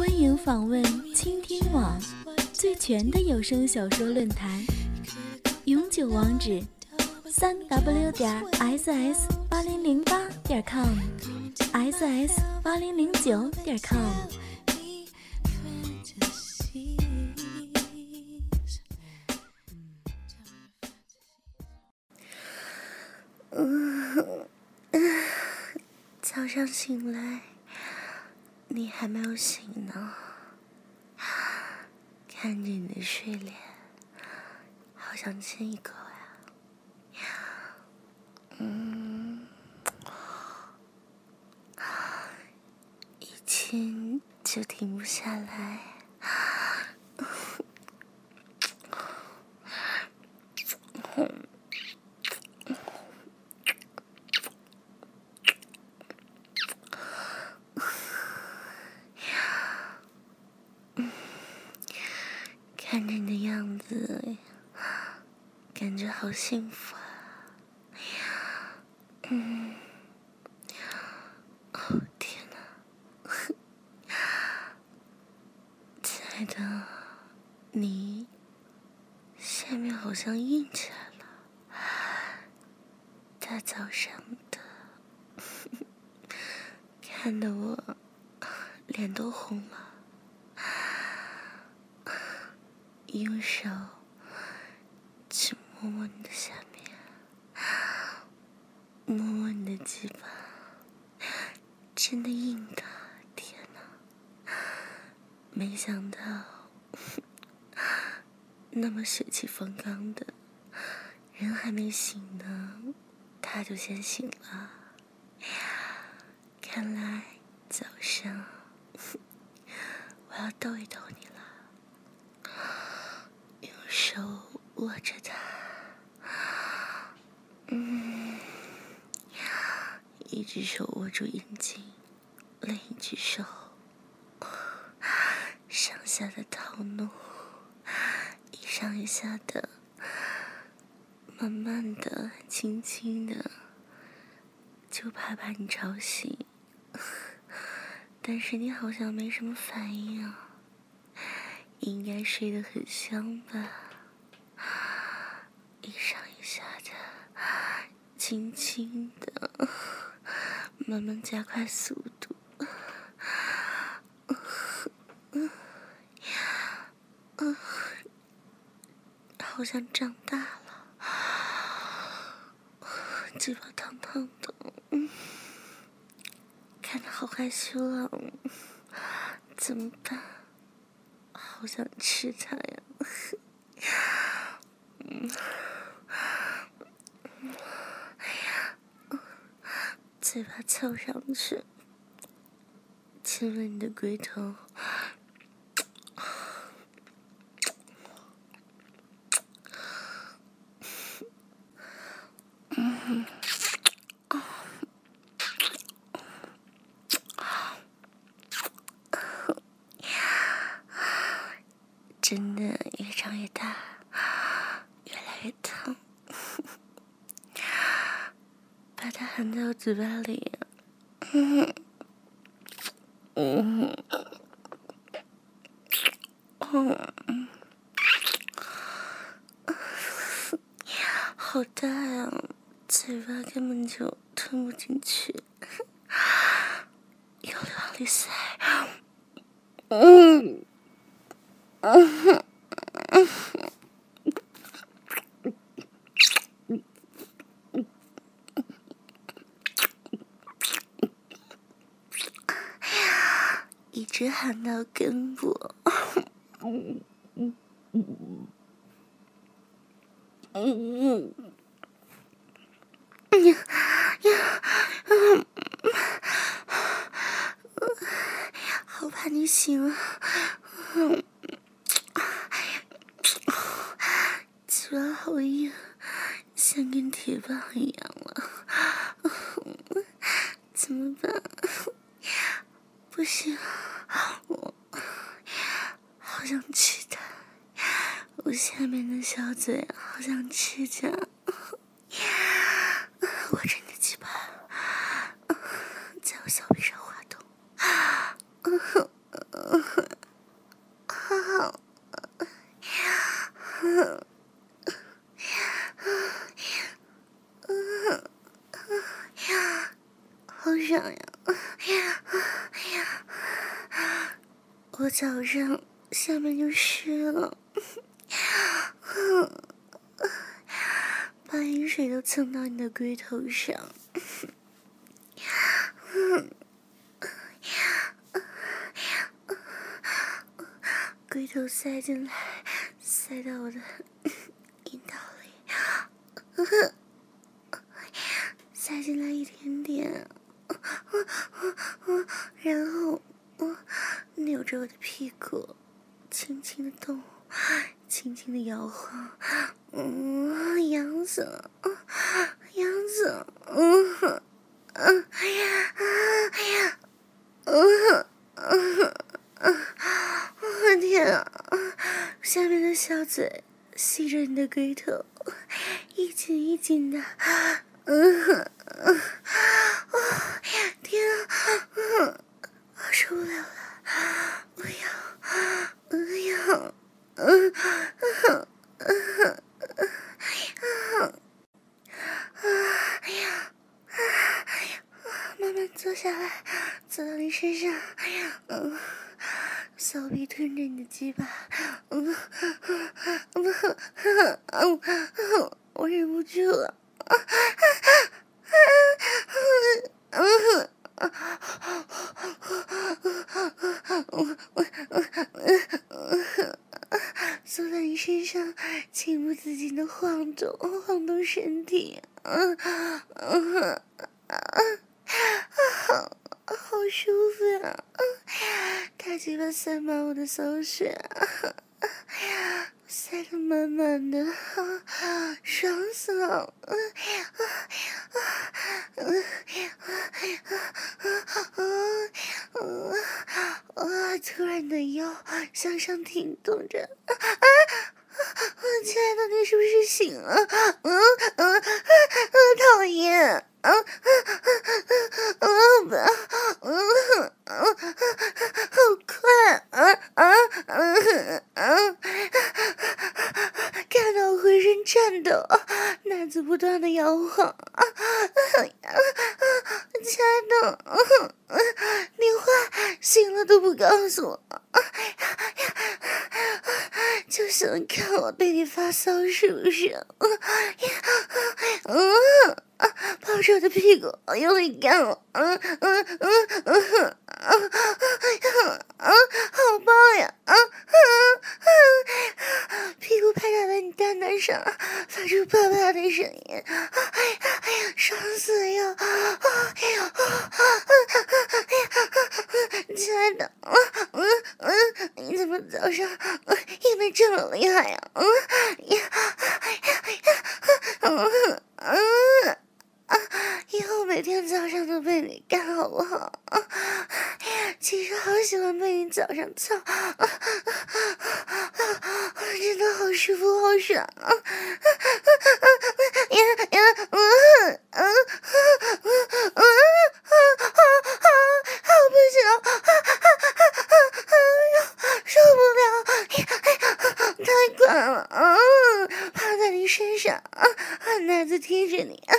欢迎访问倾听网最全的有声小说论坛，永久网址：三 w 点 ss 八零零八点 com，ss 八零零九点 com。早上醒来，你还没有醒呢。看着你的睡脸，好想亲一口呀。嗯，一亲就停不下来。看着你的样子，感觉好幸福啊！嗯，哦天哪，亲爱的，你下面好像硬起来了，大早上的，看得我脸都红了。用手摸摸你的下面，摸摸你的鸡巴，真的硬的，天哪！没想到 那么血气方刚的人还没醒呢，他就先醒了。看来早上 我要逗一逗你了。用手握着它，一只手握住阴茎，另一只手 上下的套弄，一上一下的，慢慢的、轻轻的，就怕把你吵醒，但是你好像没什么反应啊，应该睡得很香吧。一上一下的，轻轻的，慢慢加快速度，好像长大了，嘴巴烫烫的，看着好害羞啊，怎么办？好想吃它呀！嘴巴凑上去，亲吻你的龟头，真的越长越大，越来越疼。把嘴巴里，嗯，嗯，嗯，好大呀，嘴巴根本就吞不进去，用力往里塞，嗯，嗯。一直喊到根部，嗯嗯嗯嗯呀呀，好怕你醒了，嘴巴好硬，像根铁棒一样了，怎么办？不行，想吃它，我下面的小嘴好想吃它。我早上下面就湿了，把雨水都蹭到你的龟头上，龟头塞进来，塞到我的阴道里，塞进来一点点，然后。扭着我的屁股，轻轻的动，轻轻的摇晃，嗯，痒死了，痒死了，嗯，嗯，哎呀，哎呀，嗯，嗯，嗯，我天啊，下面的小嘴吸着你的龟头，一紧一紧的，嗯，嗯，天啊，嗯，我受不了了。我要，我要，嗯，嗯，嗯，嗯，哎呀，哎呀，慢慢坐下来，坐到你身上，哎呀，嗯，小臂吞着你的鸡巴，嗯，嗯，嗯，嗯，嗯，我忍不住了，啊，啊，啊，嗯，嗯，坐在你身上，情不自禁的晃动，晃动身体，嗯嗯嗯，好，好舒服呀！他鸡巴塞满我的骚穴，塞得满满的，爽死了！啊！突然的腰向上挺动着，啊啊！亲爱的，你是不是醒了？嗯嗯嗯，讨厌！啊啊啊啊！不嗯嗯，好快！啊啊啊啊！看到我浑身颤抖，奶子不断的摇晃，啊啊啊！亲爱的，你话醒了都不告诉我，就想看我对你发骚是不是？嗯，抱着我的屁股用力干我，嗯嗯嗯嗯啊啊，好棒呀！啊啊啊！屁股拍打在你蛋蛋上，发出啪啪的声音，哎呀哎呀，爽死呀！哎呀，亲爱的，嗯嗯，你怎么早上硬的这么厉害呀？嗯呀呀呀，嗯嗯。以后每天早上都被你干好不好？其实好喜欢被你早上操，真的好舒服，好爽啊！呀呀，嗯嗯嗯嗯嗯，好不行，哎呦，受不了，太快了，嗯，趴在你身上，啊奶子贴着你，呀。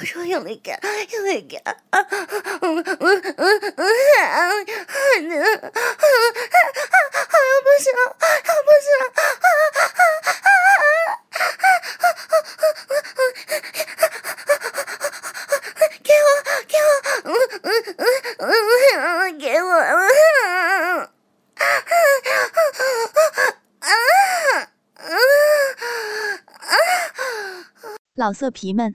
我说用力干，用力干，啊，嗯嗯嗯嗯嗯，啊，你，啊，好像不行，啊不行，啊啊啊啊啊！给我，给我，嗯嗯嗯嗯，给我，啊啊啊啊！老色皮们。